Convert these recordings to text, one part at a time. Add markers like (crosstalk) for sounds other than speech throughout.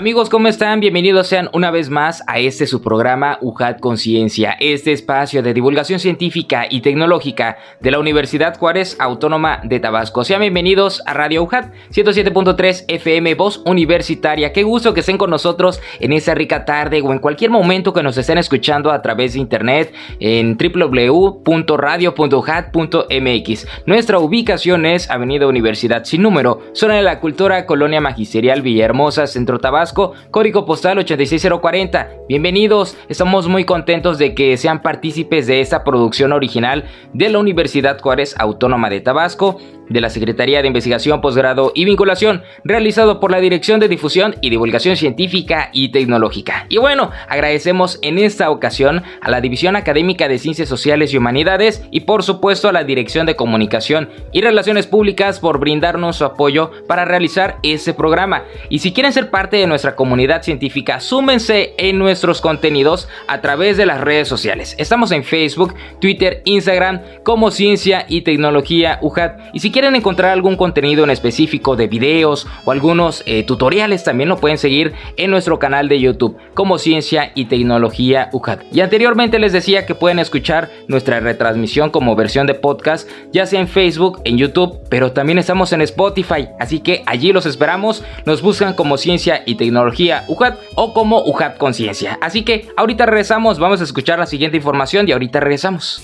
Amigos, ¿cómo están? Bienvenidos sean una vez más a este su programa UJAT Conciencia, este espacio de divulgación científica y tecnológica de la Universidad Juárez Autónoma de Tabasco. Sean bienvenidos a Radio UJAT 107.3 FM Voz Universitaria. Qué gusto que estén con nosotros en esta rica tarde o en cualquier momento que nos estén escuchando a través de internet en www.radio.ujat.mx. Nuestra ubicación es Avenida Universidad sin número, zona de la cultura, Colonia Magisterial Villahermosa, Centro Tabasco código postal 86040. Bienvenidos, estamos muy contentos de que sean partícipes de esta producción original de la Universidad Juárez Autónoma de Tabasco de la Secretaría de Investigación, Posgrado y Vinculación, realizado por la Dirección de Difusión y Divulgación Científica y Tecnológica. Y bueno, agradecemos en esta ocasión a la División Académica de Ciencias Sociales y Humanidades y por supuesto a la Dirección de Comunicación y Relaciones Públicas por brindarnos su apoyo para realizar este programa. Y si quieren ser parte de nuestra comunidad científica, súmense en nuestros contenidos a través de las redes sociales. Estamos en Facebook, Twitter, Instagram como Ciencia y Tecnología UJAT. Y si quieren encontrar algún contenido en específico de videos o algunos eh, tutoriales, también lo pueden seguir en nuestro canal de YouTube como Ciencia y Tecnología UJAT. Y anteriormente les decía que pueden escuchar nuestra retransmisión como versión de podcast, ya sea en Facebook, en YouTube, pero también estamos en Spotify, así que allí los esperamos. Nos buscan como Ciencia y Tecnología UJAT o como UJAT Conciencia. Así que ahorita regresamos, vamos a escuchar la siguiente información y ahorita regresamos.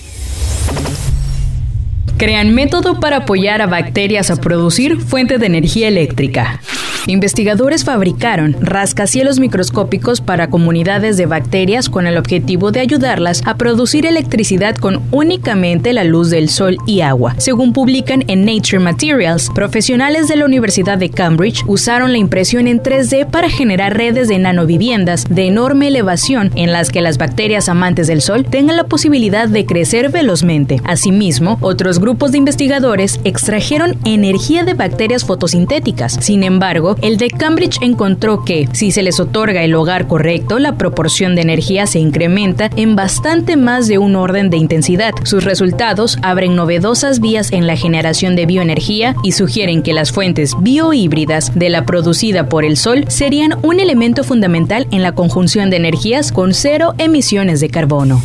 Crean método para apoyar a bacterias a producir fuente de energía eléctrica. Investigadores fabricaron rascacielos microscópicos para comunidades de bacterias con el objetivo de ayudarlas a producir electricidad con únicamente la luz del sol y agua. Según publican en Nature Materials, profesionales de la Universidad de Cambridge usaron la impresión en 3D para generar redes de nanoviviendas de enorme elevación en las que las bacterias amantes del sol tengan la posibilidad de crecer velozmente. Asimismo, otros grupos de investigadores extrajeron energía de bacterias fotosintéticas. Sin embargo, el de Cambridge encontró que, si se les otorga el hogar correcto, la proporción de energía se incrementa en bastante más de un orden de intensidad. Sus resultados abren novedosas vías en la generación de bioenergía y sugieren que las fuentes biohíbridas de la producida por el sol serían un elemento fundamental en la conjunción de energías con cero emisiones de carbono.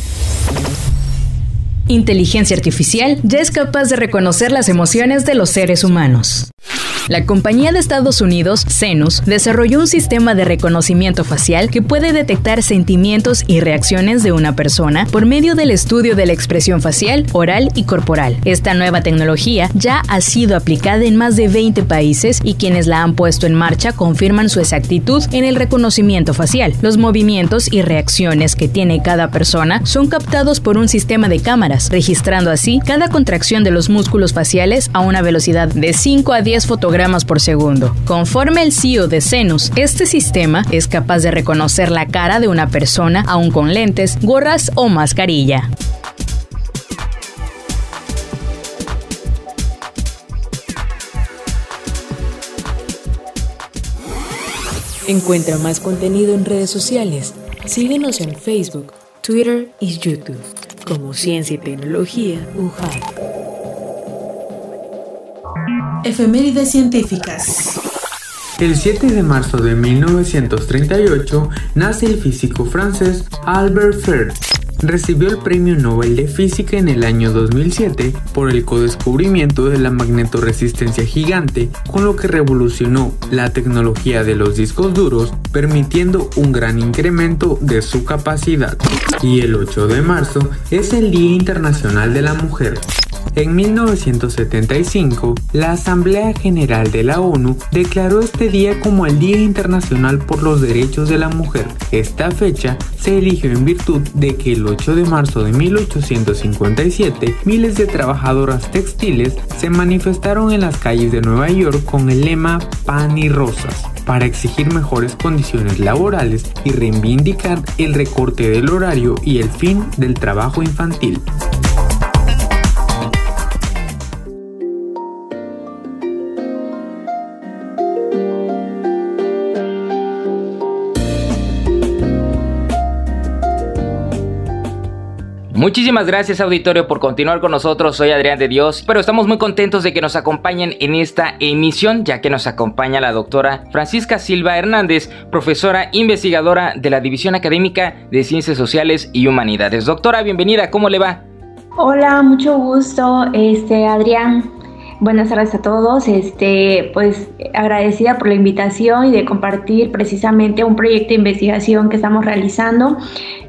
Inteligencia artificial ya es capaz de reconocer las emociones de los seres humanos. La compañía de Estados Unidos, Cenus, desarrolló un sistema de reconocimiento facial que puede detectar sentimientos y reacciones de una persona por medio del estudio de la expresión facial, oral y corporal. Esta nueva tecnología ya ha sido aplicada en más de 20 países y quienes la han puesto en marcha confirman su exactitud en el reconocimiento facial. Los movimientos y reacciones que tiene cada persona son captados por un sistema de cámaras, registrando así cada contracción de los músculos faciales a una velocidad de 5 a 10 fotogramas por segundo. Conforme el CEO de Cenus, este sistema es capaz de reconocer la cara de una persona aún con lentes, gorras o mascarilla. Encuentra más contenido en redes sociales. Síguenos en Facebook, Twitter y YouTube como Ciencia y Tecnología UJAT. Efemérides científicas. El 7 de marzo de 1938 nace el físico francés Albert Fer. Recibió el Premio Nobel de Física en el año 2007 por el codescubrimiento de la magnetoresistencia gigante, con lo que revolucionó la tecnología de los discos duros, permitiendo un gran incremento de su capacidad. Y el 8 de marzo es el Día Internacional de la Mujer. En 1975, la Asamblea General de la ONU declaró este día como el Día Internacional por los Derechos de la Mujer. Esta fecha se eligió en virtud de que el 8 de marzo de 1857 miles de trabajadoras textiles se manifestaron en las calles de Nueva York con el lema Pan y Rosas para exigir mejores condiciones laborales y reivindicar el recorte del horario y el fin del trabajo infantil. Muchísimas gracias auditorio por continuar con nosotros, soy Adrián de Dios, pero estamos muy contentos de que nos acompañen en esta emisión, ya que nos acompaña la doctora Francisca Silva Hernández, profesora investigadora de la División Académica de Ciencias Sociales y Humanidades. Doctora, bienvenida, ¿cómo le va? Hola, mucho gusto, este Adrián. Buenas tardes a todos. Este, pues agradecida por la invitación y de compartir precisamente un proyecto de investigación que estamos realizando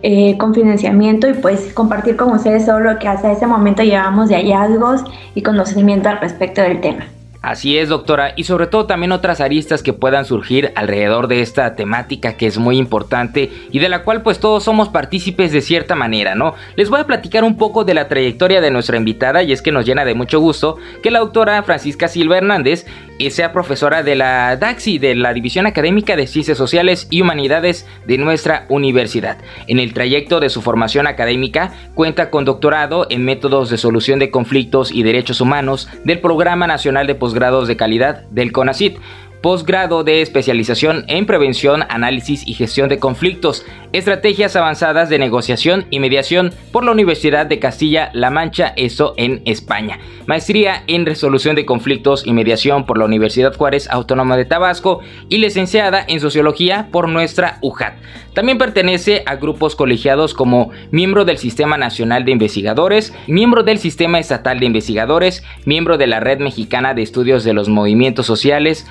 eh, con financiamiento y pues compartir con ustedes todo lo que hasta ese momento llevamos de hallazgos y conocimiento al respecto del tema. Así es, doctora, y sobre todo también otras aristas que puedan surgir alrededor de esta temática que es muy importante y de la cual pues todos somos partícipes de cierta manera, ¿no? Les voy a platicar un poco de la trayectoria de nuestra invitada y es que nos llena de mucho gusto que la doctora Francisca Silva Hernández sea profesora de la DAXI, de la División Académica de Ciencias Sociales y Humanidades de nuestra universidad. En el trayecto de su formación académica cuenta con doctorado en métodos de solución de conflictos y derechos humanos del Programa Nacional de Posgrados de Calidad del CONACIT posgrado de especialización en prevención, análisis y gestión de conflictos, estrategias avanzadas de negociación y mediación por la Universidad de Castilla-La Mancha, eso en España, maestría en resolución de conflictos y mediación por la Universidad Juárez Autónoma de Tabasco y licenciada en sociología por nuestra UJAT. También pertenece a grupos colegiados como miembro del Sistema Nacional de Investigadores, miembro del Sistema Estatal de Investigadores, miembro de la Red Mexicana de Estudios de los Movimientos Sociales,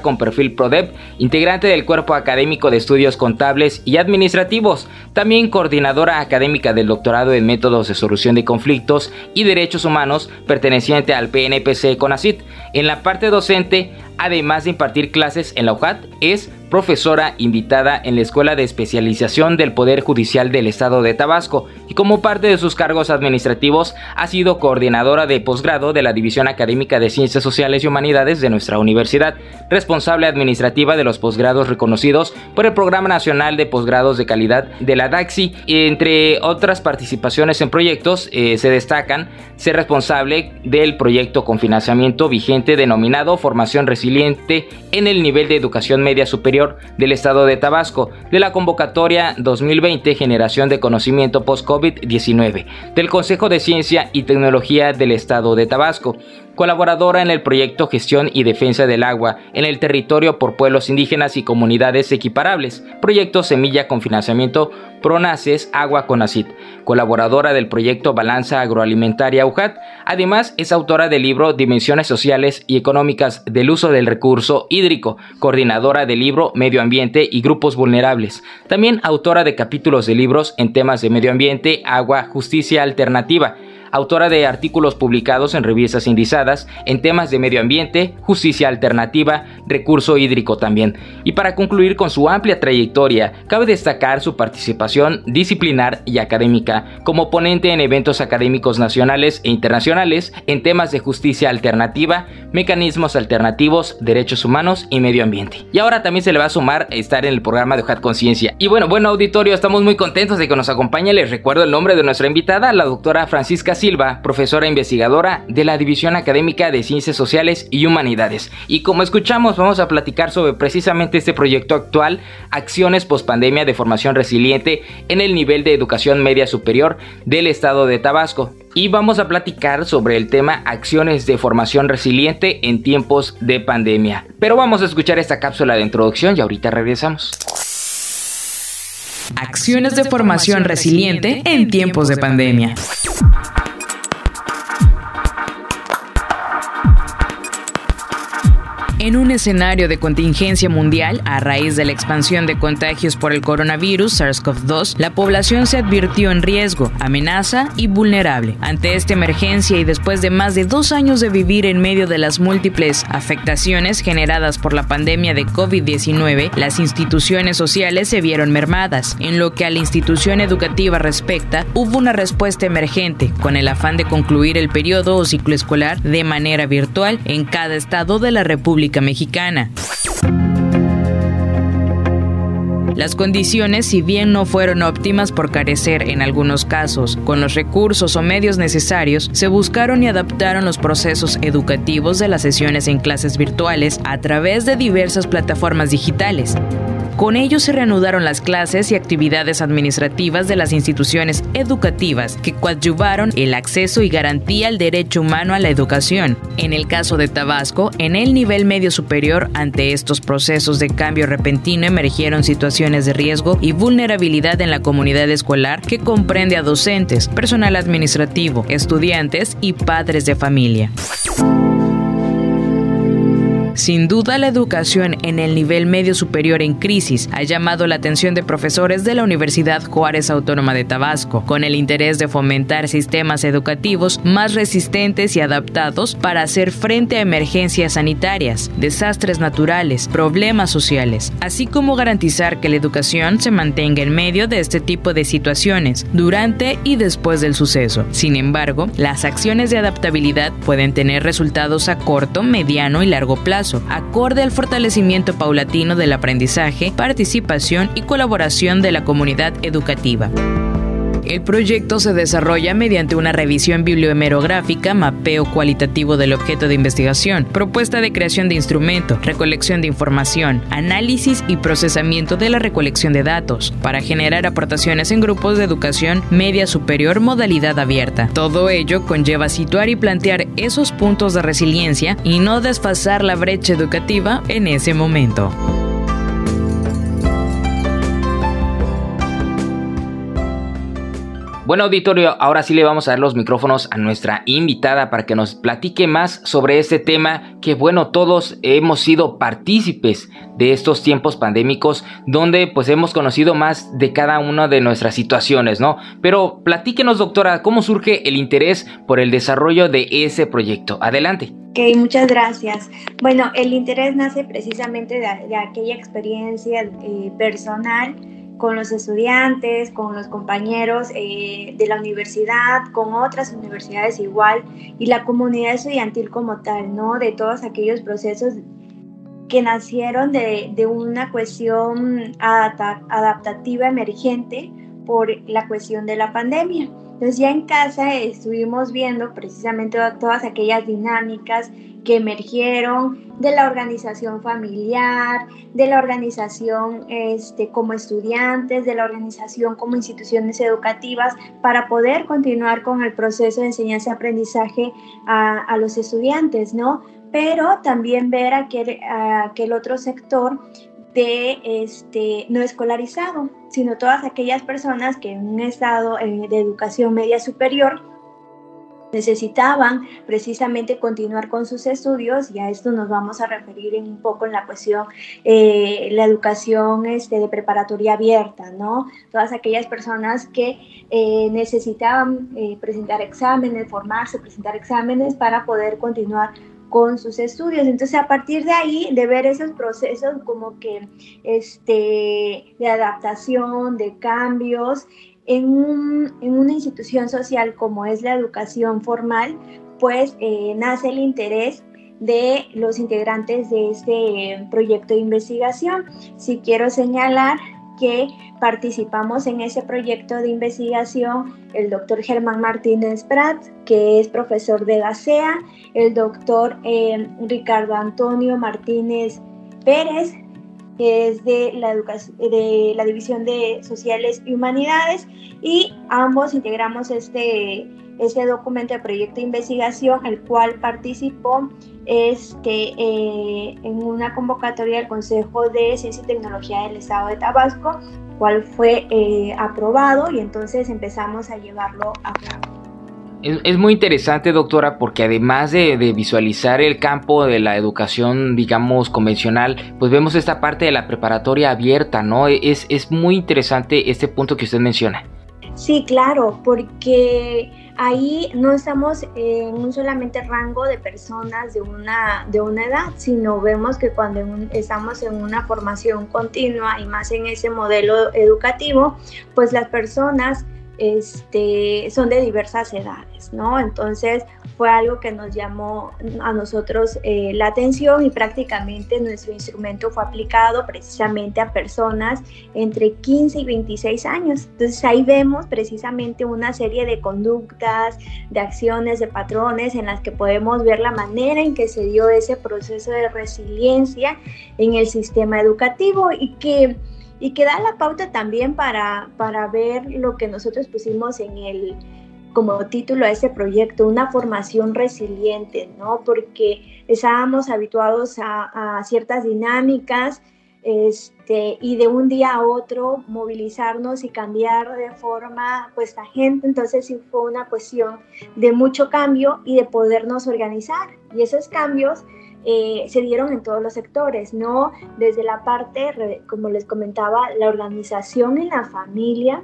con perfil PRODEP, integrante del Cuerpo Académico de Estudios Contables y Administrativos, también coordinadora académica del doctorado en Métodos de Solución de Conflictos y Derechos Humanos perteneciente al PNPC CONACIT. En la parte docente, además de impartir clases en la UJAT, es profesora invitada en la Escuela de Especialización del Poder Judicial del Estado de Tabasco y como parte de sus cargos administrativos ha sido coordinadora de posgrado de la División Académica de Ciencias Sociales y Humanidades de nuestra universidad, responsable administrativa de los posgrados reconocidos por el Programa Nacional de Posgrados de Calidad de la DAXI. Entre otras participaciones en proyectos eh, se destacan ser responsable del proyecto con financiamiento vigente denominado Formación Resiliente en el nivel de educación media superior del Estado de Tabasco, de la convocatoria 2020 Generación de Conocimiento Post-COVID-19, del Consejo de Ciencia y Tecnología del Estado de Tabasco, colaboradora en el proyecto Gestión y Defensa del Agua en el territorio por pueblos indígenas y comunidades equiparables, proyecto Semilla con financiamiento Pronaces Agua con Acid, colaboradora del proyecto Balanza Agroalimentaria UJAT, además es autora del libro Dimensiones Sociales y Económicas del Uso del Recurso Hídrico, coordinadora del libro Medio Ambiente y Grupos Vulnerables, también autora de capítulos de libros en temas de medio ambiente, agua, justicia alternativa, autora de artículos publicados en revistas indizadas en temas de medio ambiente, justicia alternativa, recurso hídrico también. Y para concluir con su amplia trayectoria, cabe destacar su participación disciplinar y académica como ponente en eventos académicos nacionales e internacionales en temas de justicia alternativa, mecanismos alternativos, derechos humanos y medio ambiente. Y ahora también se le va a sumar estar en el programa de HAT Conciencia. Y bueno, bueno auditorio, estamos muy contentos de que nos acompañe. Les recuerdo el nombre de nuestra invitada, la doctora Francisca Silva, profesora investigadora de la División Académica de Ciencias Sociales y Humanidades. Y como escuchamos, vamos a platicar sobre precisamente este proyecto actual, Acciones Postpandemia de Formación Resiliente en el nivel de educación media superior del estado de Tabasco. Y vamos a platicar sobre el tema Acciones de Formación Resiliente en tiempos de pandemia. Pero vamos a escuchar esta cápsula de introducción y ahorita regresamos. Acciones de formación resiliente en tiempos de pandemia. En un escenario de contingencia mundial, a raíz de la expansión de contagios por el coronavirus SARS-CoV-2, la población se advirtió en riesgo, amenaza y vulnerable. Ante esta emergencia y después de más de dos años de vivir en medio de las múltiples afectaciones generadas por la pandemia de COVID-19, las instituciones sociales se vieron mermadas. En lo que a la institución educativa respecta, hubo una respuesta emergente, con el afán de concluir el periodo o ciclo escolar de manera virtual en cada estado de la República Mexicana. Las condiciones, si bien no fueron óptimas por carecer en algunos casos, con los recursos o medios necesarios, se buscaron y adaptaron los procesos educativos de las sesiones en clases virtuales a través de diversas plataformas digitales. Con ello se reanudaron las clases y actividades administrativas de las instituciones educativas que coadyuvaron el acceso y garantía al derecho humano a la educación. En el caso de Tabasco, en el nivel medio superior, ante estos procesos de cambio repentino emergieron situaciones de riesgo y vulnerabilidad en la comunidad escolar que comprende a docentes, personal administrativo, estudiantes y padres de familia. Sin duda, la educación en el nivel medio superior en crisis ha llamado la atención de profesores de la Universidad Juárez Autónoma de Tabasco, con el interés de fomentar sistemas educativos más resistentes y adaptados para hacer frente a emergencias sanitarias, desastres naturales, problemas sociales, así como garantizar que la educación se mantenga en medio de este tipo de situaciones durante y después del suceso. Sin embargo, las acciones de adaptabilidad pueden tener resultados a corto, mediano y largo plazo acorde al fortalecimiento paulatino del aprendizaje, participación y colaboración de la comunidad educativa. El proyecto se desarrolla mediante una revisión bibliohemerográfica, mapeo cualitativo del objeto de investigación, propuesta de creación de instrumento, recolección de información, análisis y procesamiento de la recolección de datos, para generar aportaciones en grupos de educación media superior modalidad abierta. Todo ello conlleva situar y plantear esos puntos de resiliencia y no desfasar la brecha educativa en ese momento. Bueno, auditorio, ahora sí le vamos a dar los micrófonos a nuestra invitada para que nos platique más sobre este tema que, bueno, todos hemos sido partícipes de estos tiempos pandémicos donde pues hemos conocido más de cada una de nuestras situaciones, ¿no? Pero platíquenos, doctora, ¿cómo surge el interés por el desarrollo de ese proyecto? Adelante. Ok, muchas gracias. Bueno, el interés nace precisamente de, aquella experiencia eh, personal con los estudiantes, con los compañeros eh, de la universidad, con otras universidades igual, y la comunidad estudiantil como tal, ¿no? De todos aquellos procesos que nacieron de, de una cuestión adaptativa emergente por la cuestión de la pandemia. Entonces ya en casa estuvimos viendo precisamente todas aquellas dinámicas que emergieron de la organización familiar, de la organización este, como estudiantes, de la organización como instituciones educativas, para poder continuar con el proceso de enseñanza-aprendizaje a, a, los estudiantes, ¿no? Pero también ver aquel, aquel otro sector de este, no escolarizado, sino todas aquellas personas que en un estado eh, de educación media superior necesitaban precisamente continuar con sus estudios y a esto nos vamos a referir un poco en la cuestión eh, la educación este, de preparatoria abierta, ¿no? Todas aquellas personas que eh, necesitaban presentar exámenes, formarse, presentar exámenes para poder continuar con sus estudios. Entonces, a partir de ahí, de ver esos procesos como que este, de adaptación, de cambios, en, una institución social como es la educación formal, pues eh, nace el interés de los integrantes de este proyecto de investigación. Si quiero señalar que participamos en ese proyecto de investigación el doctor Germán Martínez Prat, que es profesor de la CEA, el doctor eh, Ricardo Antonio Martínez Pérez, que es de la, de la División de Sociales y Humanidades, y ambos integramos este, este documento de proyecto de investigación, el cual participó este, eh, en una convocatoria del Consejo de Ciencia y Tecnología del Estado de Tabasco, cual fue eh, aprobado y entonces empezamos a llevarlo a cabo. Es, muy interesante, doctora, porque además de, visualizar el campo de la educación, digamos, convencional, pues vemos esta parte de la preparatoria abierta, ¿no? Es, es muy interesante este punto que usted menciona. Sí, claro, porque ahí no estamos en un solamente rango de personas de una, de una edad, sino vemos que cuando estamos en una formación continua y más en ese modelo educativo, pues las personas este, son de diversas edades, ¿no? Entonces, fue algo que nos llamó a nosotros eh, la atención y prácticamente nuestro instrumento fue aplicado precisamente a personas entre 15 y 26 años. Entonces ahí vemos precisamente una serie de conductas, de acciones, de patrones en las que podemos ver la manera en que se dio ese proceso de resiliencia en el sistema educativo y que y que da la pauta también para, para ver lo que nosotros pusimos en el, como título a ese proyecto, una formación resiliente, ¿no? Porque estábamos habituados a, ciertas dinámicas este, y de un día a otro movilizarnos y cambiar de forma pues la gente, entonces sí fue una cuestión de mucho cambio y de podernos organizar y esos cambios eh, se dieron en todos los sectores, ¿no? Desde la parte, como les comentaba, la organización en la familia,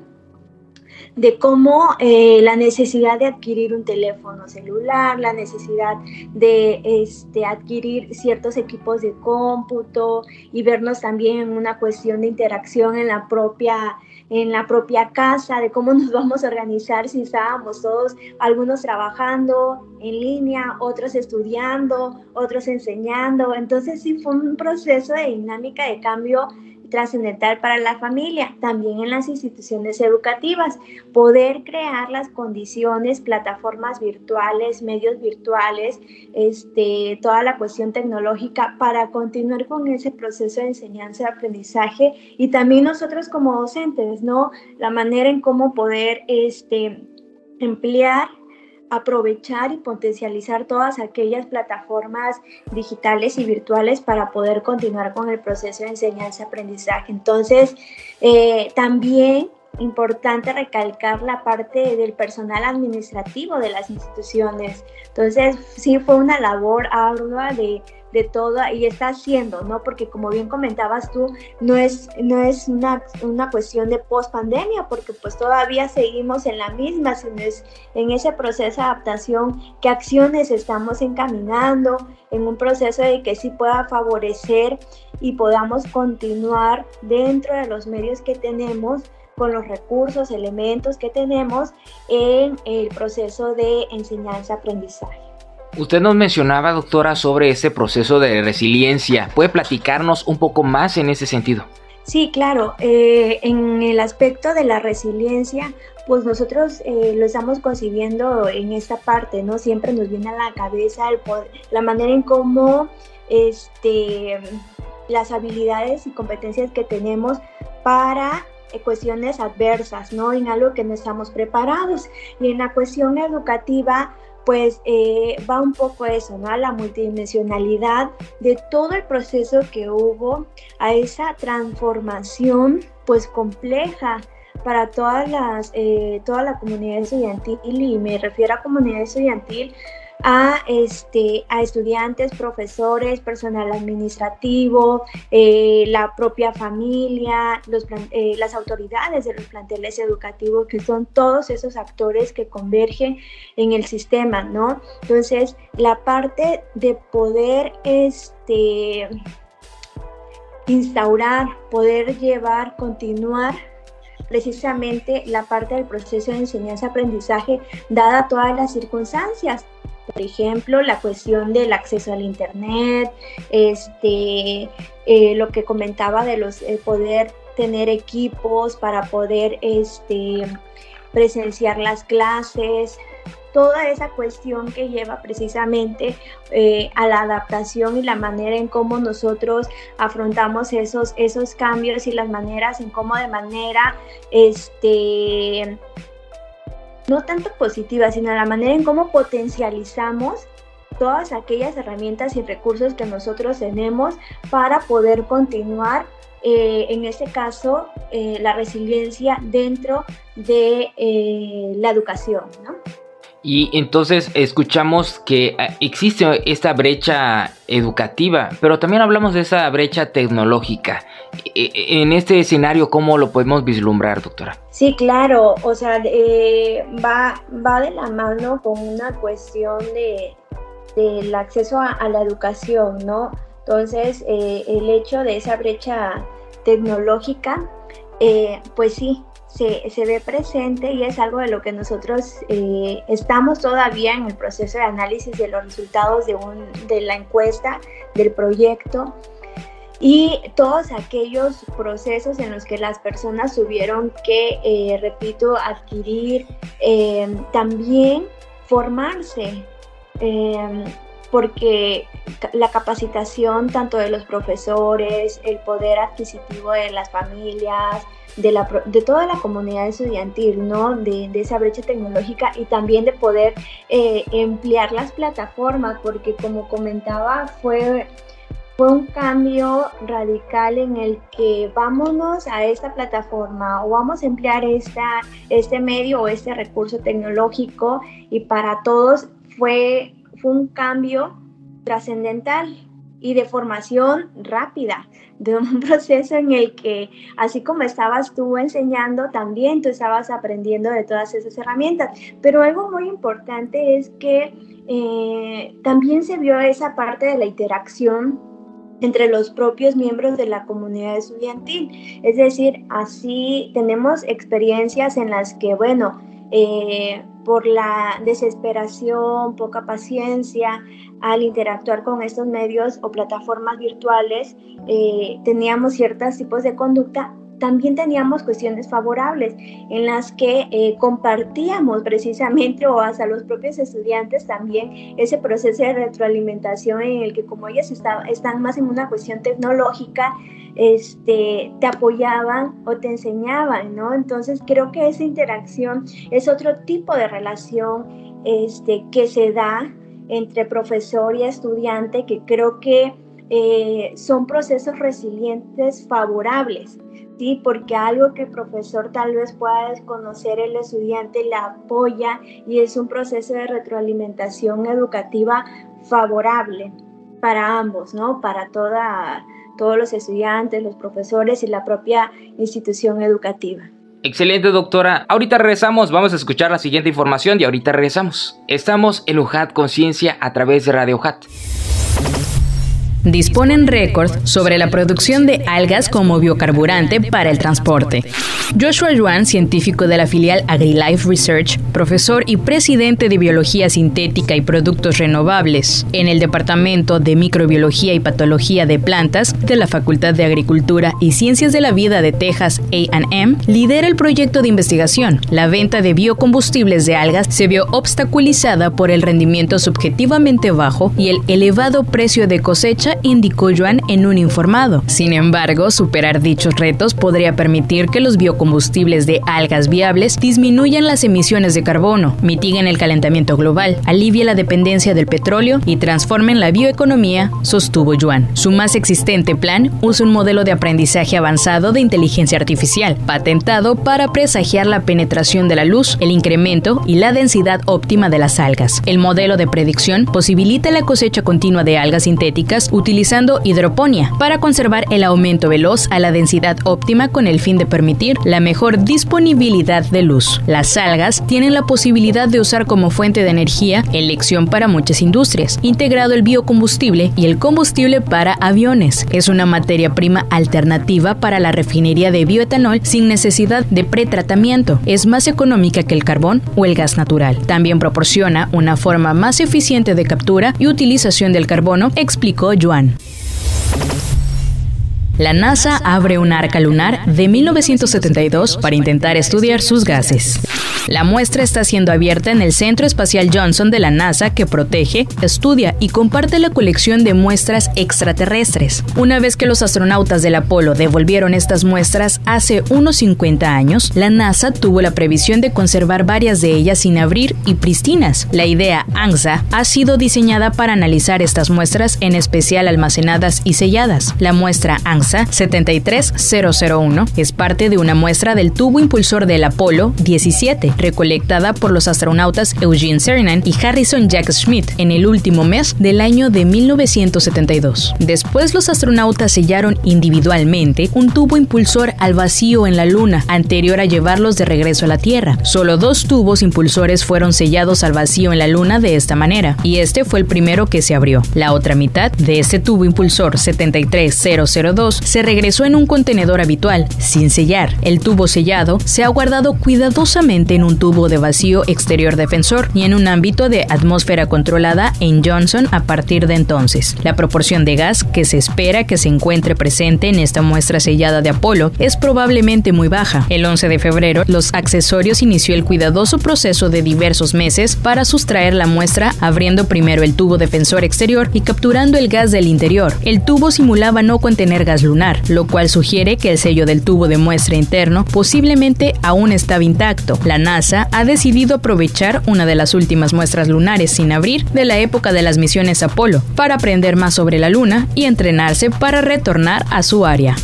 de cómo eh, la necesidad de adquirir un teléfono celular, la necesidad de este, adquirir ciertos equipos de cómputo y vernos también en una cuestión de interacción en la propia en la propia casa, de cómo nos (laughs) vamos a organizar si estábamos todos, algunos trabajando en línea, otros estudiando, otros enseñando. Entonces sí fue un proceso de dinámica de cambio trascendental para la familia, también en las instituciones educativas, poder crear las condiciones, plataformas virtuales, medios virtuales, este, toda la cuestión tecnológica para continuar con ese proceso de enseñanza y aprendizaje y también nosotros como docentes, ¿no? La manera en cómo poder este, emplear aprovechar y potencializar todas aquellas plataformas digitales y virtuales para poder continuar con el proceso de enseñanza-aprendizaje. Entonces, eh, también importante recalcar la parte del personal administrativo de las instituciones. Entonces, sí fue una labor ardua de de todo y está haciendo, ¿no? Porque como bien comentabas tú, no es, no es una, una cuestión de post pandemia, porque pues todavía seguimos en la misma, sino es en ese proceso de adaptación, qué acciones estamos encaminando, en un proceso de que sí pueda favorecer y podamos continuar dentro de los medios que tenemos con los recursos, elementos que tenemos en el proceso de enseñanza-aprendizaje. Usted nos mencionaba, doctora, sobre ese proceso de resiliencia. ¿Puede platicarnos un poco más en ese sentido? Sí, claro. Eh, en el aspecto de la resiliencia, pues nosotros eh, lo estamos concibiendo en esta parte, ¿no? Siempre nos viene a la cabeza la manera en cómo este, las habilidades y competencias que tenemos para eh, cuestiones adversas, ¿no? En algo que no estamos preparados. Y en la cuestión educativa, pues eh, va un poco eso, ¿no? A la multidimensionalidad de todo el proceso que hubo, a esa transformación pues compleja para todas las, eh, toda la comunidad estudiantil y me refiero a comunidad estudiantil a, este, a estudiantes, profesores, personal administrativo, eh, la propia familia, los, eh, las autoridades de los planteles educativos, que son todos esos actores que convergen en el sistema, ¿no? Entonces, la parte de poder este, instaurar, poder llevar, continuar precisamente la parte del proceso de enseñanza-aprendizaje, dada todas las circunstancias, por ejemplo, la cuestión del acceso al Internet, este, eh, lo que comentaba de los eh, poder tener equipos para poder este, presenciar las clases, toda esa cuestión que lleva precisamente eh, a la adaptación y la manera en cómo nosotros afrontamos esos, esos cambios y las maneras en cómo de manera este, no tanto positiva, sino la manera en cómo potencializamos todas aquellas herramientas y recursos que nosotros tenemos para poder continuar, eh, en este caso, eh, la resiliencia dentro de eh, la educación. ¿no? Y entonces escuchamos que ah, existe esta brecha educativa, pero también hablamos de esa brecha tecnológica. E, e, en este escenario, ¿cómo lo podemos vislumbrar, doctora? Sí, claro, o sea, eh, va, va de la mano con una cuestión de, del acceso a, la educación, ¿no? Entonces, eh, el hecho de esa brecha tecnológica, eh, pues sí, se, se, ve presente y es algo de lo que nosotros eh, estamos todavía en el proceso de análisis de los resultados de, un, de la encuesta, del proyecto. Y todos aquellos procesos en los que las personas tuvieron que, eh, repito, adquirir, eh, también formarse, porque la capacitación tanto de los profesores, el poder adquisitivo de las familias, de, la, de toda la comunidad estudiantil, ¿no? De, esa brecha tecnológica y también de poder eh, emplear las plataformas, porque como comentaba, fue, fue un cambio radical en el que vámonos a esta plataforma o vamos a emplear esta, este medio o este recurso tecnológico y para todos fue, fue un cambio trascendental y de formación rápida, de un (laughs) proceso en el que, así como estabas tú enseñando, también tú estabas aprendiendo de todas esas herramientas. Pero algo muy importante es que eh, también se vio esa parte de la interacción entre los propios miembros de la comunidad estudiantil. Es decir, así tenemos experiencias en las que, bueno, eh, por la desesperación, poca paciencia al interactuar con estos medios o plataformas virtuales, eh, teníamos ciertos tipos de conducta. También teníamos cuestiones favorables en las que eh, compartíamos precisamente o hasta los propios estudiantes también ese proceso de retroalimentación en el que como ellos están más en una cuestión tecnológica, este, te apoyaban o te enseñaban, ¿no? Entonces creo que esa interacción es otro tipo de relación este, que se da entre profesor y estudiante que creo que eh, son procesos resilientes favorables, ¿sí? Porque algo que el profesor tal vez pueda desconocer, el estudiante la apoya y es un proceso de retroalimentación educativa favorable para ambos, ¿no? Para toda todos los estudiantes, los profesores y la propia institución educativa. Excelente, doctora. Ahorita regresamos, vamos a escuchar la siguiente información y ahorita regresamos. Estamos en UJAT Conciencia a través de Radio UJAT disponen récord sobre la producción de algas como biocarburante para el transporte. Joshua Yuan, científico de la filial AgriLife Research, profesor y presidente de Biología Sintética y Productos Renovables en el Departamento de Microbiología y Patología de Plantas de la Facultad de Agricultura y Ciencias de la Vida de Texas AM, lidera el proyecto de investigación. La venta de biocombustibles de algas se vio obstaculizada por el rendimiento subjetivamente bajo y el elevado precio de cosecha indicó Joan en un informado. Sin embargo, superar dichos retos podría permitir que los biocombustibles de algas viables disminuyan las emisiones de carbono, mitiguen el calentamiento global, alivien la dependencia del petróleo y transformen la bioeconomía, sostuvo Joan. Su más existente plan usa un modelo de aprendizaje avanzado de inteligencia artificial, patentado para presagiar la penetración de la luz, el incremento y la densidad óptima de las algas. El modelo de predicción posibilita la cosecha continua de algas sintéticas utilizando hidroponía para conservar el aumento veloz a la densidad óptima con el fin de permitir la mejor disponibilidad de luz. Las algas tienen la posibilidad de usar como fuente de energía elección para muchas industrias, integrado el biocombustible y el combustible para aviones. Es una materia prima alternativa para la refinería de bioetanol sin necesidad de pretratamiento. Es más económica que el carbón o el gas natural. También proporciona una forma más eficiente de captura y utilización del carbono, explicó Joan la NASA abre un arca lunar de 1972 para intentar estudiar sus gases. La muestra está siendo abierta en el Centro Espacial Johnson de la NASA que protege, estudia y comparte la colección de muestras extraterrestres. Una vez que los astronautas del Apolo devolvieron estas muestras hace unos 50 años, la NASA tuvo la previsión de conservar varias de ellas sin abrir y pristinas. La idea ANSA ha sido diseñada para analizar estas muestras en especial almacenadas y selladas. La muestra ANSA 73001 es parte de una muestra del tubo impulsor del Apolo 17 recolectada por los astronautas Eugene Cernan y Harrison Jack Schmidt en el último mes del año de 1972. Después los astronautas sellaron individualmente un tubo impulsor al vacío en la Luna, anterior a llevarlos de regreso a la Tierra. Solo dos tubos impulsores fueron sellados al vacío en la Luna de esta manera, y este fue el primero que se abrió. La otra mitad de este tubo impulsor 73002 se regresó en un contenedor habitual, sin sellar. El tubo sellado se ha guardado cuidadosamente en un tubo de vacío exterior defensor y en un ámbito de atmósfera controlada en Johnson a partir de entonces. La proporción de gas que se espera que se encuentre presente en esta muestra sellada de Apolo es probablemente muy baja. El 11 de febrero, los accesorios inició el cuidadoso proceso de diversos meses para sustraer la muestra abriendo primero el tubo defensor exterior y capturando el gas del interior. El tubo simulaba no contener gas lunar, lo cual sugiere que el sello del tubo de muestra interno posiblemente aún estaba intacto. La NASA ha decidido aprovechar una de las últimas muestras lunares sin abrir de la época de las misiones Apolo para aprender más sobre la Luna y entrenarse para retornar a su área.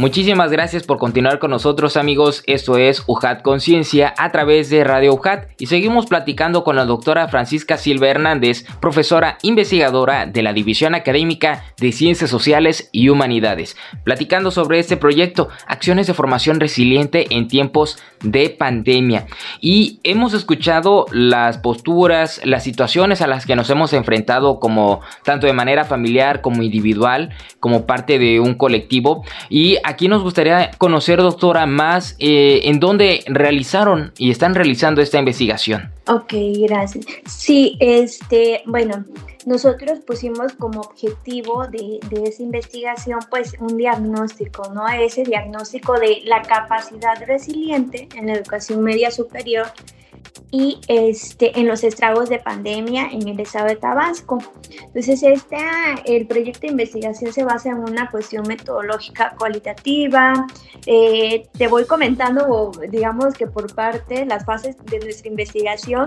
Muchísimas gracias por continuar con nosotros amigos, esto es UJAT Conciencia a través de Radio UJAT. Y seguimos platicando con la doctora Francisca Silva Hernández, profesora investigadora de la División Académica de Ciencias Sociales y Humanidades, platicando sobre este proyecto, acciones de formación resiliente en tiempos de pandemia. Y hemos escuchado las posturas, las situaciones a las que nos hemos enfrentado como tanto de manera familiar como individual, como parte de un colectivo. Y aquí nos gustaría conocer, doctora, más eh, en dónde realizaron y están realizando esta investigación. Ok, gracias. Sí, este, bueno, nosotros pusimos como objetivo de, de, esa investigación pues un diagnóstico, ¿no? Ese diagnóstico de la capacidad resiliente en la educación media superior y este, en los estragos de pandemia en el estado de Tabasco. Entonces, este, el proyecto de investigación se basa en una cuestión metodológica cualitativa. Eh, te voy comentando, digamos que por parte, las fases de nuestra investigación.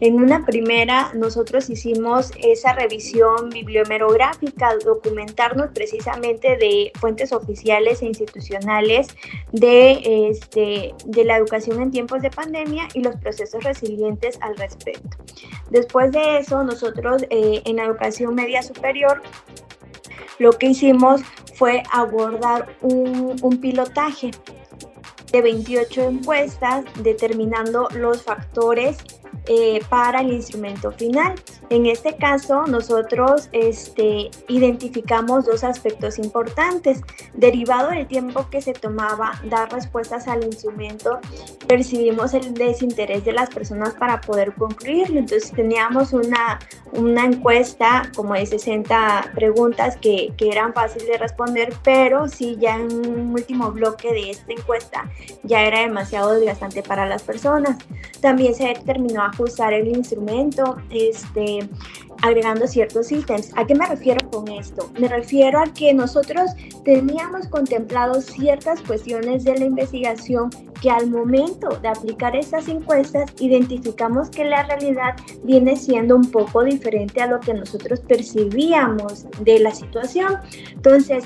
En una primera, nosotros hicimos esa revisión bibliomerográfica, documentarnos precisamente de fuentes oficiales e institucionales de, este, de la educación en tiempos de pandemia y los procesos resilientes al respecto. Después de eso, nosotros eh, en la educación media superior lo que hicimos fue abordar un, un pilotaje de 28 encuestas determinando los factores eh, para el instrumento final. En este caso, nosotros este, identificamos dos aspectos importantes. Derivado del tiempo que se tomaba dar respuestas al instrumento, percibimos el desinterés de las personas para poder concluirlo. Entonces teníamos una, una encuesta como de 60 preguntas que, que eran fáciles de responder, pero sí ya en un último bloque de esta encuesta ya era demasiado desgastante para las personas. También se determinó ajustar el instrumento, este, agregando ciertos ítems. ¿A qué me refiero con esto? Me refiero a que nosotros teníamos contemplado ciertas cuestiones de la investigación que al momento de aplicar estas encuestas identificamos que la realidad viene siendo un poco diferente a lo que nosotros percibíamos de la situación. Entonces,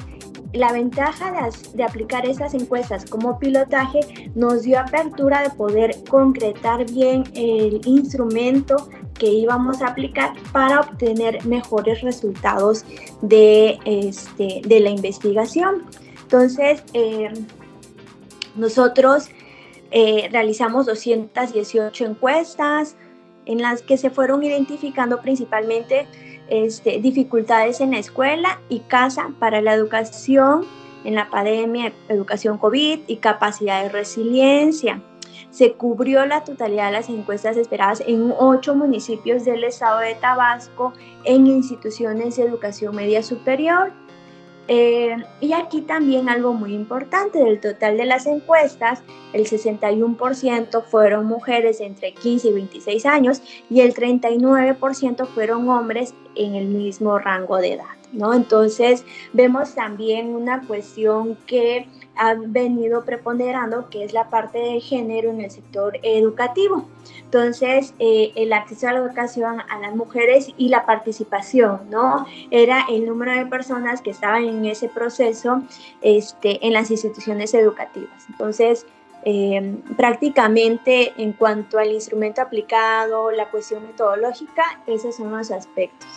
la ventaja de, aplicar esas encuestas como pilotaje nos dio apertura de poder concretar bien el instrumento que íbamos a aplicar para obtener mejores resultados de, este, de la investigación. Entonces, eh, nosotros eh, realizamos 218 encuestas en las que se fueron identificando principalmente este, dificultades en la escuela y casa para la educación en la pandemia, educación COVID y capacidad de resiliencia. Se cubrió la totalidad de las encuestas esperadas en ocho municipios del estado de Tabasco en instituciones de educación media superior eh, y aquí también algo muy importante, del total de las encuestas, el 61% fueron mujeres entre 15 y 26 años y el 39% fueron hombres en el mismo rango de edad. ¿no? Entonces vemos también una cuestión que ha venido preponderando, que es la parte de género en el sector educativo. Entonces, eh, el acceso a la educación a las mujeres y la participación, ¿no? Era el número de personas que estaban en ese proceso este, en las instituciones educativas. Entonces, eh, prácticamente en cuanto al instrumento aplicado, la cuestión metodológica, esos son los aspectos.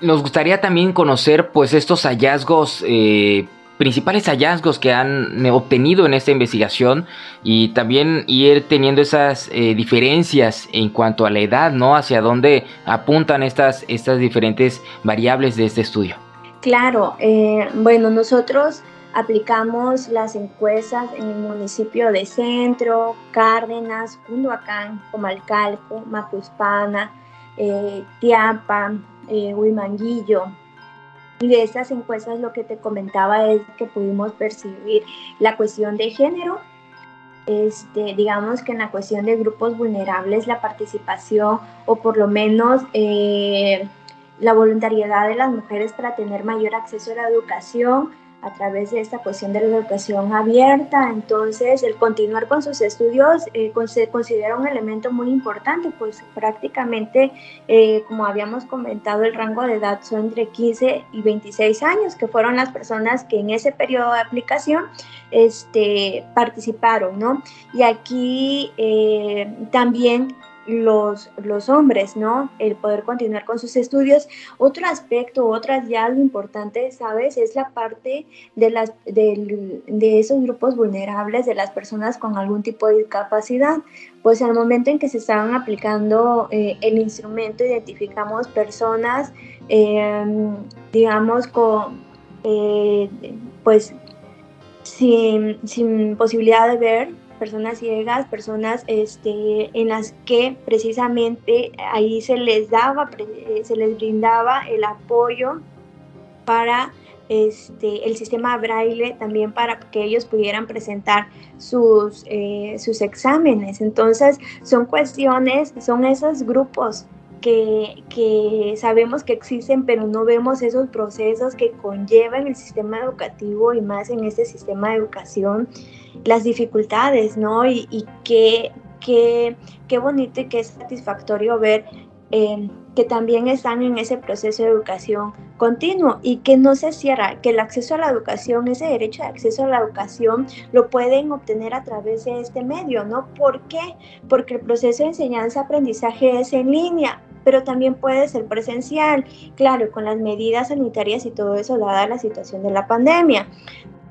Nos gustaría también conocer pues estos hallazgos eh, principales hallazgos que han eh, obtenido en esta investigación y también ir teniendo esas eh, diferencias en cuanto a la edad, ¿no? Hacia dónde apuntan estas, estas diferentes variables de este estudio. Claro, eh, bueno, nosotros aplicamos las encuestas en el municipio de Centro, Cárdenas, Cunduacán, Comalcalco, Macuspana, Tiapa, Huimanguillo, y de estas encuestas lo que te comentaba es que pudimos percibir la cuestión de género, este, digamos que en la cuestión de grupos vulnerables la participación o por lo menos eh, la voluntariedad de las mujeres para tener mayor acceso a la educación, a través de esta cuestión de la educación abierta. Entonces, el continuar con sus estudios eh, se considera un elemento muy importante, pues prácticamente, eh, como habíamos comentado, el rango de edad son entre 15 y 26 años, que fueron las personas que en ese periodo de aplicación este, participaron, ¿no? Y aquí eh, también los, los hombres, ¿no? El poder continuar con sus estudios. Otro aspecto, otra ya lo importante, ¿sabes? Es la parte de, las, de, de esos grupos vulnerables, de las personas con algún tipo de discapacidad. Pues al momento en que se estaban aplicando eh, el instrumento, identificamos personas, em, digamos, con, eh, pues, sin, sin posibilidad de ver, personas ciegas, personas este, en las que precisamente ahí se les daba, se les brindaba el apoyo para este, el sistema braille también para que ellos pudieran presentar sus, eh, sus exámenes. Entonces, son cuestiones, son esos grupos que, que, sabemos que existen, pero no vemos esos procesos que conllevan el sistema educativo y más en este sistema de educación las dificultades, ¿no? Y, y qué, qué, qué, bonito y qué satisfactorio ver eh, que también están en ese proceso de educación continuo y que no se cierra, que el acceso a la educación, ese derecho de acceso a la educación, lo pueden obtener a través de este medio, ¿no? ¿Por qué? Porque el proceso de enseñanza-aprendizaje es en línea, pero también puede ser presencial, claro, con las medidas sanitarias y todo eso dada la situación de la pandemia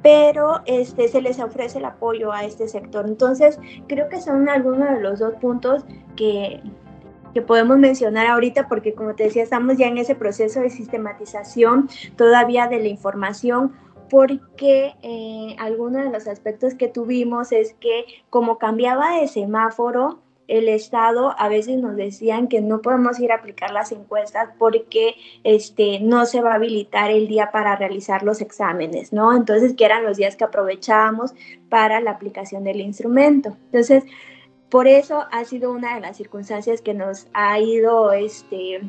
pero este, se les ofrece el apoyo a este sector. Entonces, creo que son algunos de los dos puntos que, que podemos mencionar ahorita, porque como te decía, estamos ya en ese proceso de sistematización todavía de la información, porque eh, algunos de los aspectos que tuvimos es que como cambiaba de semáforo, el Estado a veces nos decían que no podemos ir a aplicar las encuestas porque este, no se va a habilitar el día para realizar los exámenes, ¿no? Entonces, que eran los días que aprovechábamos para la aplicación del instrumento. Entonces, por eso ha sido una de las circunstancias que nos ha ido, este,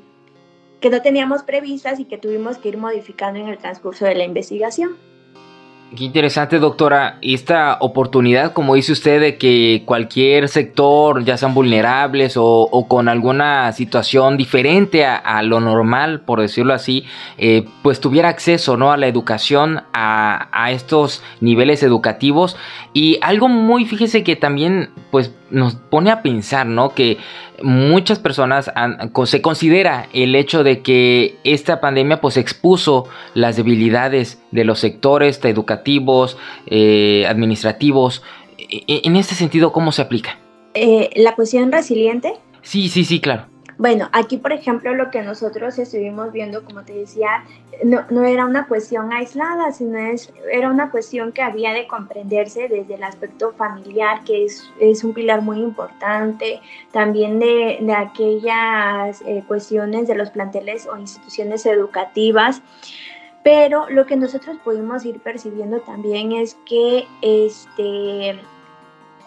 que no teníamos previstas y que tuvimos que ir modificando en el transcurso de la investigación. Qué interesante, doctora. Esta oportunidad, como dice usted, de que cualquier sector, ya sean vulnerables o, con alguna situación diferente a, lo normal, por decirlo así, eh, pues tuviera acceso ¿no? a la educación, a, a, estos niveles educativos. Y algo muy, fíjese que también pues nos pone a pensar, ¿no? Que muchas personas se considera el hecho de que esta pandemia pues expuso las debilidades de los sectores educativos, eh, administrativos. E, e, en este sentido, ¿cómo se aplica? Eh, ¿La cuestión resiliente? Sí, sí, sí, claro. Bueno, aquí por ejemplo lo que nosotros estuvimos viendo, como te decía, no, era una cuestión aislada, sino es, era una cuestión que había de comprenderse desde el aspecto familiar, que es, es un pilar muy importante, también de, de aquellas eh, cuestiones de los planteles o instituciones educativas. Pero lo que nosotros pudimos ir percibiendo también es que este,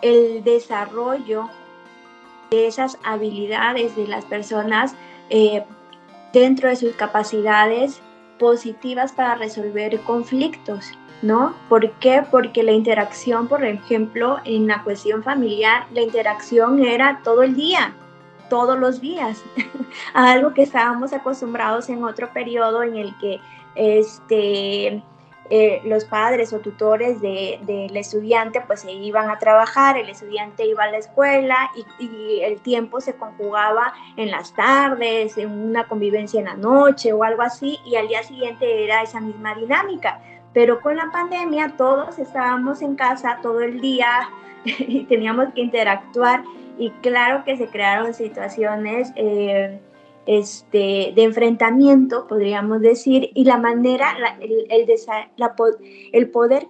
el desarrollo de esas habilidades de las personas eh, dentro de sus capacidades positivas para resolver conflictos, ¿no? ¿Por qué? Porque la interacción, por ejemplo, en la cuestión familiar, la interacción era todo el día, todos los días, (laughs) algo que estábamos acostumbrados en otro periodo en el que este, eh, los padres o tutores del estudiante pues se iban a trabajar, el estudiante iba a la escuela y, el tiempo se conjugaba en las tardes, en una convivencia en la noche o algo así y al día siguiente era esa misma dinámica. Pero con la pandemia todos estábamos en casa todo el día (laughs) y teníamos que interactuar y claro que se crearon situaciones eh, este, de enfrentamiento, podríamos decir, y la manera, el, el, poder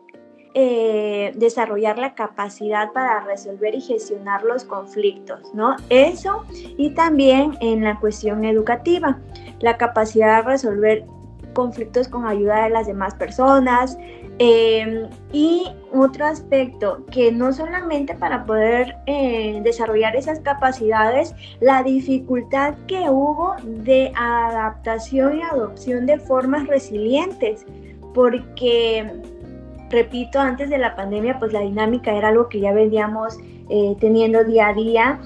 eh, desarrollar la capacidad para resolver y gestionar los conflictos, ¿no? Eso y también en la cuestión educativa, la capacidad de resolver conflictos con ayuda de las demás personas, Em, y otro aspecto, que no solamente para poder eh, desarrollar esas capacidades, la dificultad que hubo de adaptación y adopción de formas resilientes, porque, repito, antes de la pandemia, pues la dinámica era algo que ya veníamos eh, teniendo día a día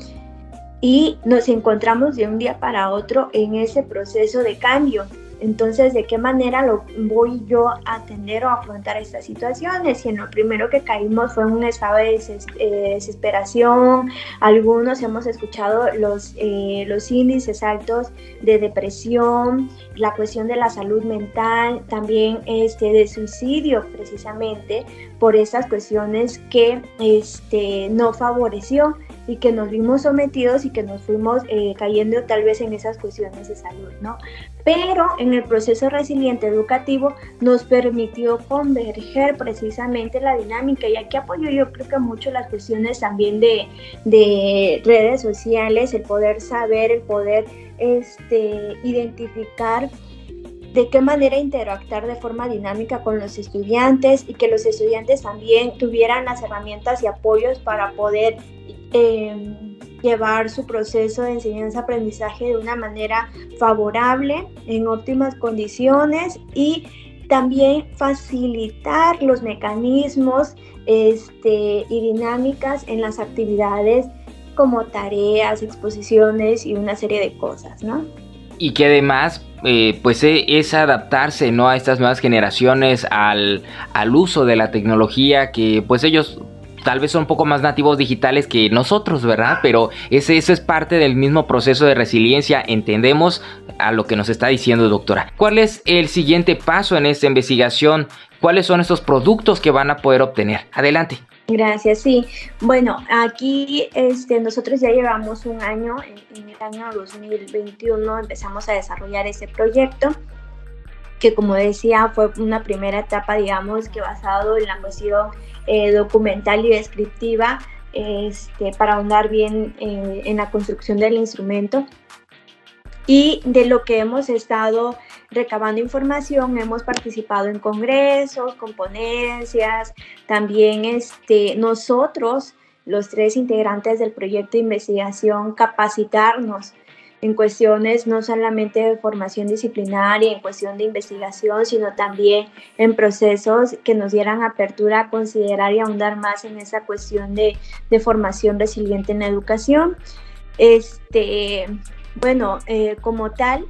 y nos encontramos de un día para otro en ese proceso de cambio. Entonces, ¿de qué manera lo voy yo a atender o afrontar estas situaciones? Y en lo primero que caímos fue un estado de eh, desesperación. Algunos hemos escuchado los, eh, los índices altos de depresión, la cuestión de la salud mental, también este, de suicidio precisamente por esas cuestiones que este, no favoreció y que nos vimos sometidos y que nos fuimos eh, cayendo tal vez en esas cuestiones de salud, ¿no? Pero en el proceso resiliente educativo nos permitió converger precisamente la dinámica y aquí apoyo yo creo que mucho las cuestiones también de, de redes sociales, el poder saber, el poder este, identificar de qué manera interactuar de forma dinámica con los estudiantes y que los estudiantes también tuvieran las herramientas y apoyos para poder Em, llevar su proceso de enseñanza-aprendizaje de una manera favorable, en óptimas condiciones y también facilitar los mecanismos este, y dinámicas en las actividades como tareas, exposiciones y una serie de cosas, ¿no? Y que además, eh, pues e, es adaptarse, ¿no? A estas nuevas generaciones, al, al uso de la tecnología, que pues ellos tal vez son un poco más nativos digitales que nosotros, ¿verdad? Pero ese, eso es parte del mismo proceso de resiliencia, entendemos a lo que nos está diciendo doctora. ¿Cuál es el siguiente paso en esta investigación? ¿Cuáles son estos productos que van a poder obtener? Adelante. Gracias, sí. Bueno, aquí este, nosotros ya llevamos un año, en, el año 2021 empezamos a desarrollar ese proyecto que como decía fue una primera etapa, digamos, que basado en la cuestión eh, documental y descriptiva este, para ahondar bien eh, en la construcción del instrumento. Y de lo que hemos estado recabando información, hemos participado en congresos, con ponencias, también este, nosotros, los tres integrantes del proyecto de investigación, capacitarnos en cuestiones no solamente de formación disciplinaria, en cuestión de investigación, sino también en procesos que nos dieran apertura a considerar y ahondar más en esa cuestión de, formación resiliente en la educación. Este, bueno, eh, como tal,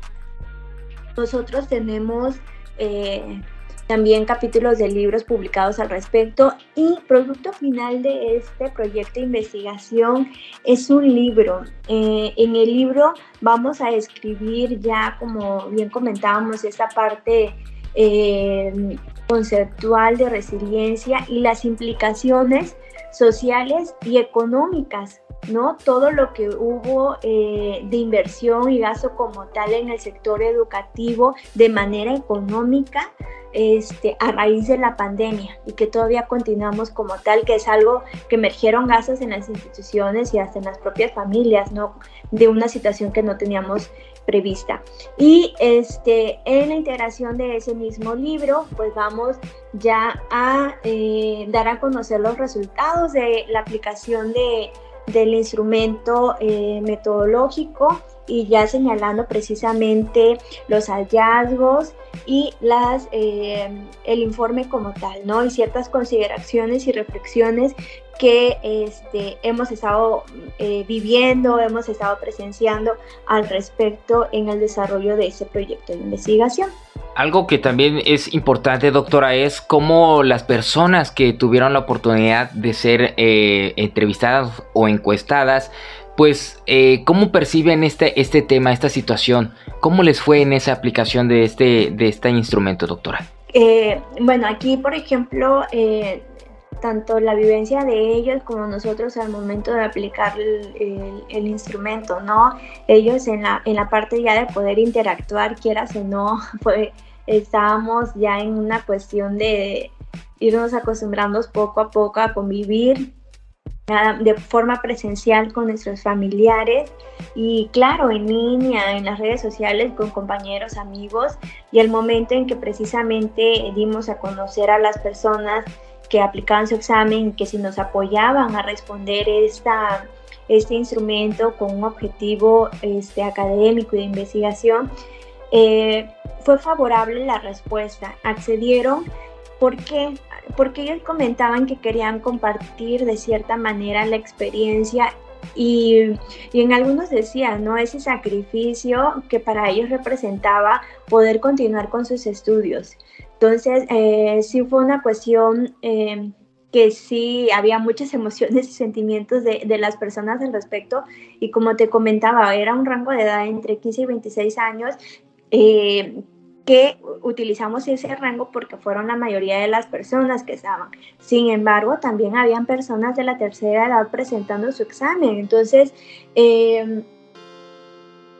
nosotros tenemos eh, también capítulos de libros publicados al respecto y producto final de este proyecto de investigación es un libro. Eh, en el libro vamos a escribir ya, como bien comentábamos, esta parte eh, conceptual de resiliencia y las implicaciones sociales y económicas ¿no? Todo lo que hubo eh, de inversión y gasto como tal en el sector educativo de manera económica este, a raíz de la pandemia y que todavía continuamos como tal, que es algo que emergieron gastos en las instituciones y hasta en las propias familias, ¿no? De una situación que no teníamos prevista. Y este, en la integración de ese mismo libro, pues vamos ya a eh, dar a conocer los resultados de la aplicación de, del instrumento eh, metodológico y ya señalando precisamente los hallazgos y las, eh, el informe como tal, ¿no? Y ciertas consideraciones y reflexiones que este, hemos estado eh, viviendo, hemos estado presenciando al respecto en el desarrollo de ese proyecto de investigación. Algo que también es importante, doctora, es cómo las personas que tuvieron la oportunidad de ser eh, entrevistadas o encuestadas, pues, eh, ¿cómo perciben este, este tema, esta situación? ¿Cómo les fue en esa aplicación de este, de este instrumento, doctora? bueno, aquí, por ejemplo, tanto la vivencia de ellos como nosotros al momento de aplicar el, instrumento, ¿no? Ellos en la, en la parte ya de poder interactuar, quieras o no, (laughs) pues estábamos ya en una cuestión de irnos acostumbrando poco a poco a convivir de forma presencial con nuestros familiares y claro, en línea, en las redes sociales con compañeros, amigos y el momento en que precisamente dimos a conocer a las personas que aplicaban su examen, que si nos apoyaban a responder esta, este instrumento con un objetivo este, académico y de investigación, eh, fue favorable la respuesta. Accedieron porque, porque ellos comentaban que querían compartir de cierta manera la experiencia y, y, en algunos decían, ¿no? Ese sacrificio que para ellos representaba poder continuar con sus estudios. Entonces, eh, sí fue una cuestión eh, que sí había muchas emociones y sentimientos de, las personas al respecto. Y como te comentaba, era un rango de edad entre 15 y 26 años. Eh, que utilizamos ese rango porque fueron la mayoría de las personas que estaban. Sin embargo, también habían personas de la tercera edad presentando su examen. Entonces,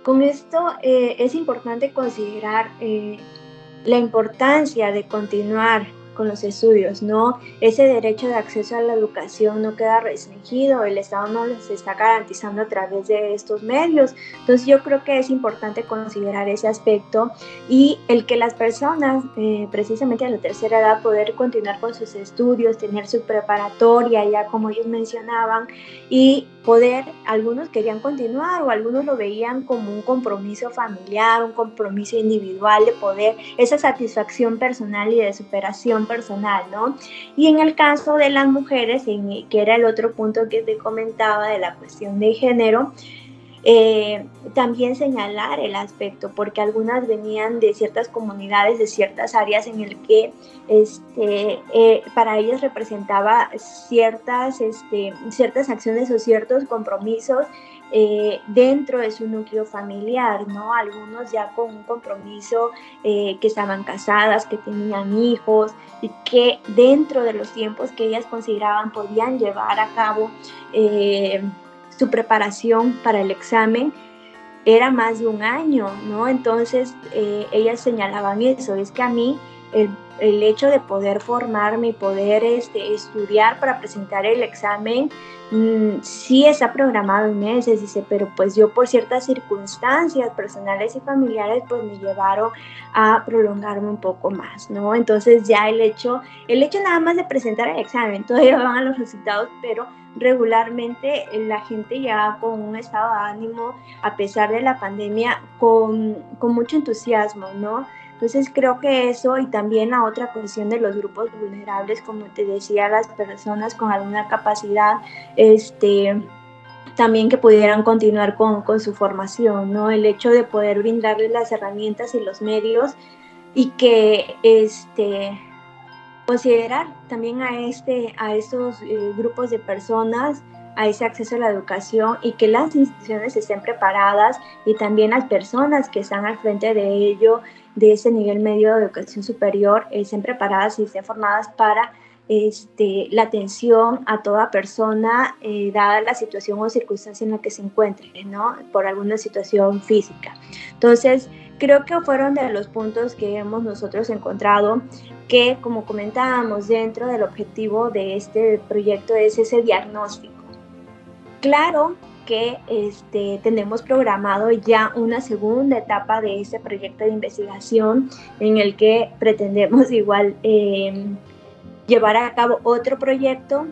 con esto es importante considerar la importancia de continuar con los estudios, ¿no? Ese derecho de acceso a la educación no queda restringido, el Estado no les está garantizando a través de estos medios. Entonces yo creo que es importante considerar ese aspecto y el que las personas, eh, precisamente a la tercera edad, poder continuar con sus estudios, tener su preparatoria, ya como ellos mencionaban, y poder, algunos querían continuar o algunos lo veían como un compromiso familiar, un compromiso individual de poder, esa satisfacción personal y de superación personal, ¿no? Y en el caso de las mujeres, que era el otro punto que te comentaba de la cuestión de género, eh, también señalar el aspecto, porque algunas venían de ciertas comunidades, de ciertas áreas en el que este, eh, para ellas representaba ciertas, este, ciertas acciones o ciertos compromisos eh, dentro de su núcleo familiar, ¿no? Algunos ya con un compromiso que estaban casadas, que tenían hijos y que dentro de los tiempos que ellas consideraban podían llevar a cabo su preparación para el examen era más de un año, ¿no? Entonces eh, ellas señalaban eso, es que a mí el, hecho de poder formarme y poder este, estudiar para presentar el examen mm, sí está programado en meses, dice, pero pues yo por ciertas circunstancias personales y familiares pues me llevaron a prolongarme un poco más, ¿no? Entonces ya el hecho, el hecho nada más de presentar el examen, (laughs) todavía van a los resultados, pero regularmente la gente ya con un estado de ánimo, a pesar de la pandemia, con, con, mucho entusiasmo, ¿no? Entonces creo que eso y también la otra cuestión de los grupos vulnerables, como te decía, las personas con alguna capacidad, este también que pudieran continuar con, con su formación, ¿no? El hecho de poder brindarles las herramientas y los medios y que este considerar también a, este, a estos eh, grupos de personas, a ese acceso a la educación y que las instituciones estén preparadas y también las personas que están al frente de ello, de ese nivel medio de educación superior, estén preparadas y estén formadas para este, la atención a toda persona, eh, dada la situación o circunstancia en la que se encuentre, ¿no? Por alguna situación física. Entonces, creo que fueron de los puntos que hemos nosotros encontrado que, como comentábamos, dentro del objetivo de este proyecto es ese diagnóstico. Claro que este, tenemos programado ya una segunda etapa de este proyecto de investigación en el que pretendemos igual em, llevar a cabo otro proyecto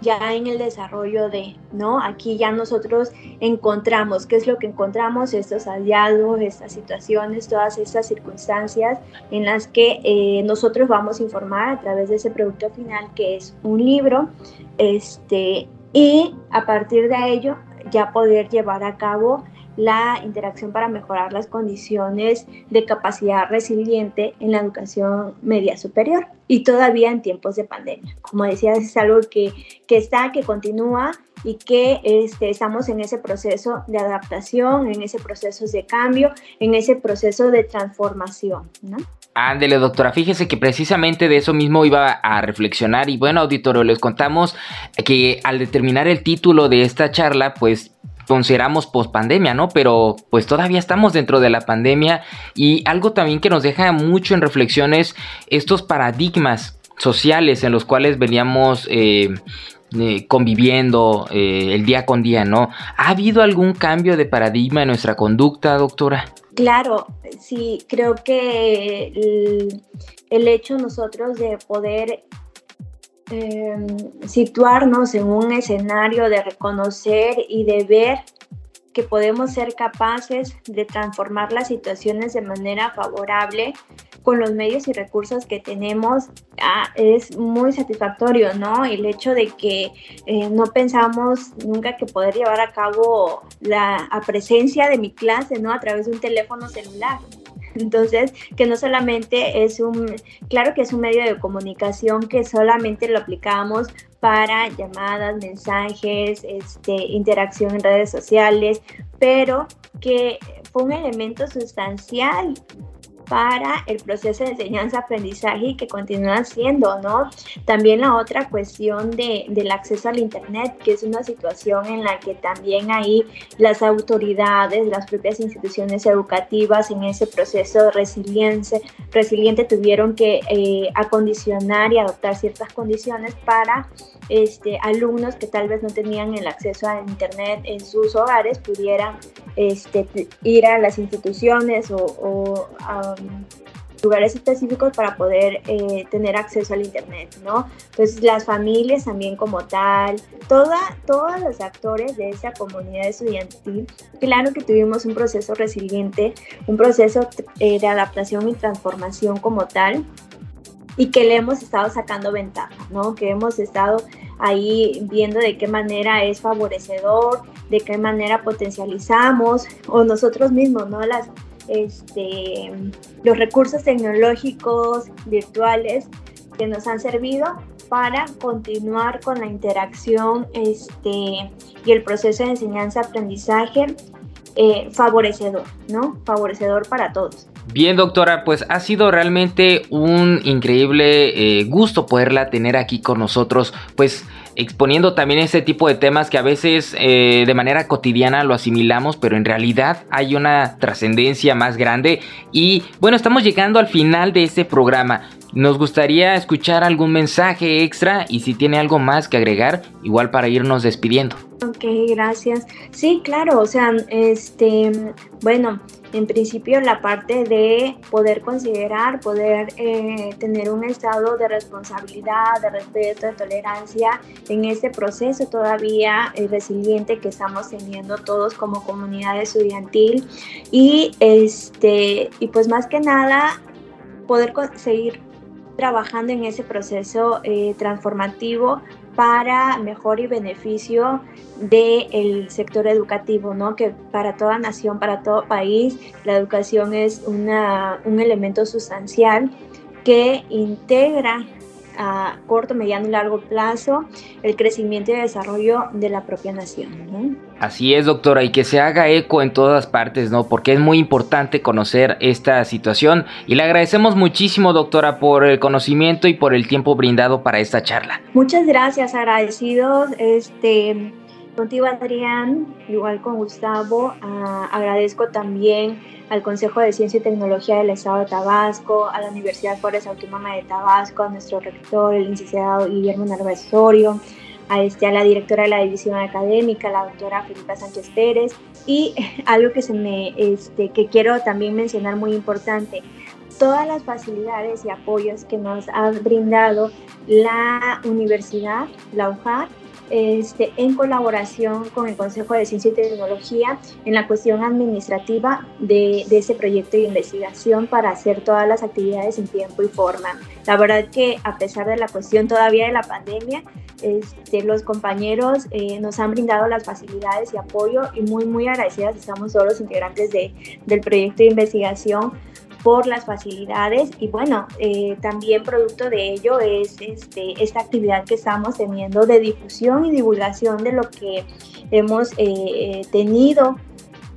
ya en el desarrollo de, ¿no? Aquí ya nosotros encontramos, ¿qué es lo que encontramos? Estos hallazgos, estas situaciones, todas estas circunstancias en las que eh, nosotros vamos a informar a través de ese producto final que es un libro, este, y a partir de ello ya poder llevar a cabo la interacción para mejorar las condiciones de capacidad resiliente en la educación media superior y todavía en tiempos de pandemia. Como decía, es algo que, que está, que continúa y que este, estamos en ese proceso de adaptación, en ese proceso de cambio, en ese proceso de transformación. ¿no? Ándele, doctora, fíjese que precisamente de eso mismo iba a reflexionar y bueno, auditorio, les contamos que al determinar el título de esta charla, pues consideramos post pandemia, ¿no? Pero pues todavía estamos dentro de la pandemia y algo también que nos deja mucho en reflexiones estos paradigmas sociales en los cuales veníamos eh, eh, conviviendo eh, el día con día, ¿no? ¿Ha habido algún cambio de paradigma en nuestra conducta, doctora? Claro, sí, creo que el, hecho nosotros de poder Em, situarnos en un escenario de reconocer y de ver que podemos ser capaces de transformar las situaciones de manera favorable con los medios y recursos que tenemos ah, es muy satisfactorio, ¿no? El hecho de que eh, no pensamos nunca que poder llevar a cabo la presencia de mi clase, ¿no? A través de un teléfono celular. (laughs) Entonces, que no solamente es un, claro que es un medio de comunicación que solamente lo aplicamos para llamadas, mensajes, este, interacción en redes sociales, pero que fue un elemento sustancial para el proceso de enseñanza-aprendizaje y que continúa siendo, ¿no? También la otra cuestión de, del acceso al Internet, que es una situación en la que también ahí las autoridades, las propias instituciones educativas en ese proceso de resiliencia, resiliente tuvieron que eh, acondicionar y adoptar ciertas condiciones para este, alumnos que tal vez no tenían el acceso a Internet en sus hogares pudieran este, ir a las instituciones o, a lugares específicos para poder eh, tener acceso al Internet, ¿no? Entonces las familias también como tal, toda, todos los actores de esa comunidad estudiantil, claro que tuvimos un proceso resiliente, un proceso eh, de adaptación y transformación como tal, y que le hemos estado sacando ventaja, ¿no? Que hemos estado ahí viendo de qué manera es favorecedor, de qué manera potencializamos o nosotros mismos, ¿no? Las, este, los recursos tecnológicos virtuales que nos han servido para continuar con la interacción este, y el proceso de enseñanza-aprendizaje eh, favorecedor, ¿no? Favorecedor para todos. Bien, doctora, pues ha sido realmente un increíble eh, gusto poderla tener aquí con nosotros, pues exponiendo también ese tipo de temas que a veces eh, de manera cotidiana lo asimilamos, pero en realidad hay una trascendencia más grande. Y bueno, estamos llegando al final de este programa. Nos gustaría escuchar algún mensaje extra y si tiene algo más que agregar, igual para irnos despidiendo. Ok, gracias. Sí, claro, o sea, este, bueno, en principio la parte de poder considerar, poder eh, tener un estado de responsabilidad, de respeto, de tolerancia en este proceso todavía eh, resiliente que estamos teniendo todos como comunidad estudiantil y este y pues más que nada poder seguir trabajando en ese proceso eh, transformativo para mejor y beneficio del sector educativo, ¿no? Que para toda nación, para todo país, la educación es una, un elemento sustancial que integra a corto, mediano y largo plazo el crecimiento y desarrollo de la propia nación. Así es, doctora, y que se haga eco en todas partes, ¿no? Porque es muy importante conocer esta situación y le agradecemos muchísimo, doctora, por el conocimiento y por el tiempo brindado para esta charla. Muchas gracias, agradecidos. Este, contigo, Adrián, igual con Gustavo, ah, agradezco también al Consejo de Ciencia y Tecnología del Estado de Tabasco, a la Universidad Juárez Autónoma de Tabasco, a nuestro rector, el licenciado Guillermo Narváez Osorio, a, este, a la directora de la división académica, la doctora Felipa Sánchez Pérez, y (laughs) algo que, se me, este, que quiero también mencionar muy importante, todas las facilidades y apoyos que nos ha brindado la universidad, la UJAR, este, en colaboración con el Consejo de Ciencia y Tecnología en la cuestión administrativa de, de ese proyecto de investigación para hacer todas las actividades en tiempo y forma. La verdad que a pesar de la cuestión todavía de la pandemia, este, los compañeros eh, nos han brindado las facilidades y apoyo y muy, muy agradecidas estamos todos los integrantes de, del proyecto de investigación por las facilidades y bueno, eh, también producto de ello es este, esta actividad que estamos teniendo de difusión y divulgación de lo que hemos eh, tenido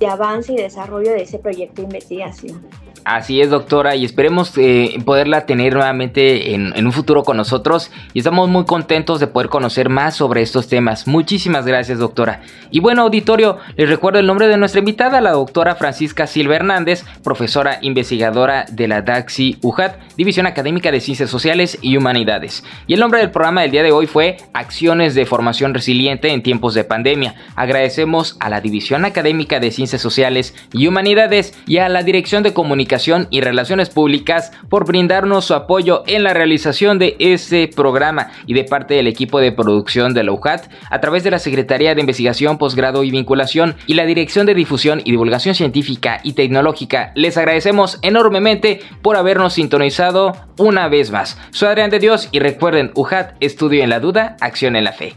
de avance y desarrollo de ese proyecto de investigación. Así es, doctora, y esperemos eh, poderla tener nuevamente en, en, un futuro con nosotros y estamos muy contentos de poder conocer más sobre estos temas. Muchísimas gracias, doctora. Y bueno, auditorio, les recuerdo el nombre de nuestra invitada, la doctora Francisca Silva Hernández, profesora investigadora de la DAXI UJAT, División Académica de Ciencias Sociales y Humanidades. Y el nombre del programa del día de hoy fue Acciones de Formación Resiliente en tiempos de pandemia. Agradecemos a la División Académica de Ciencias Sociales y Humanidades y a la Dirección de Comunicación y Relaciones Públicas por brindarnos su apoyo en la realización de este programa y de parte del equipo de producción de la UJAT a través de la Secretaría de Investigación, Posgrado y Vinculación y la Dirección de Difusión y Divulgación Científica y Tecnológica. Les agradecemos enormemente por habernos sintonizado una vez más. Soy Adrián de Dios y recuerden, UJAT, estudio en la duda, acción en la fe.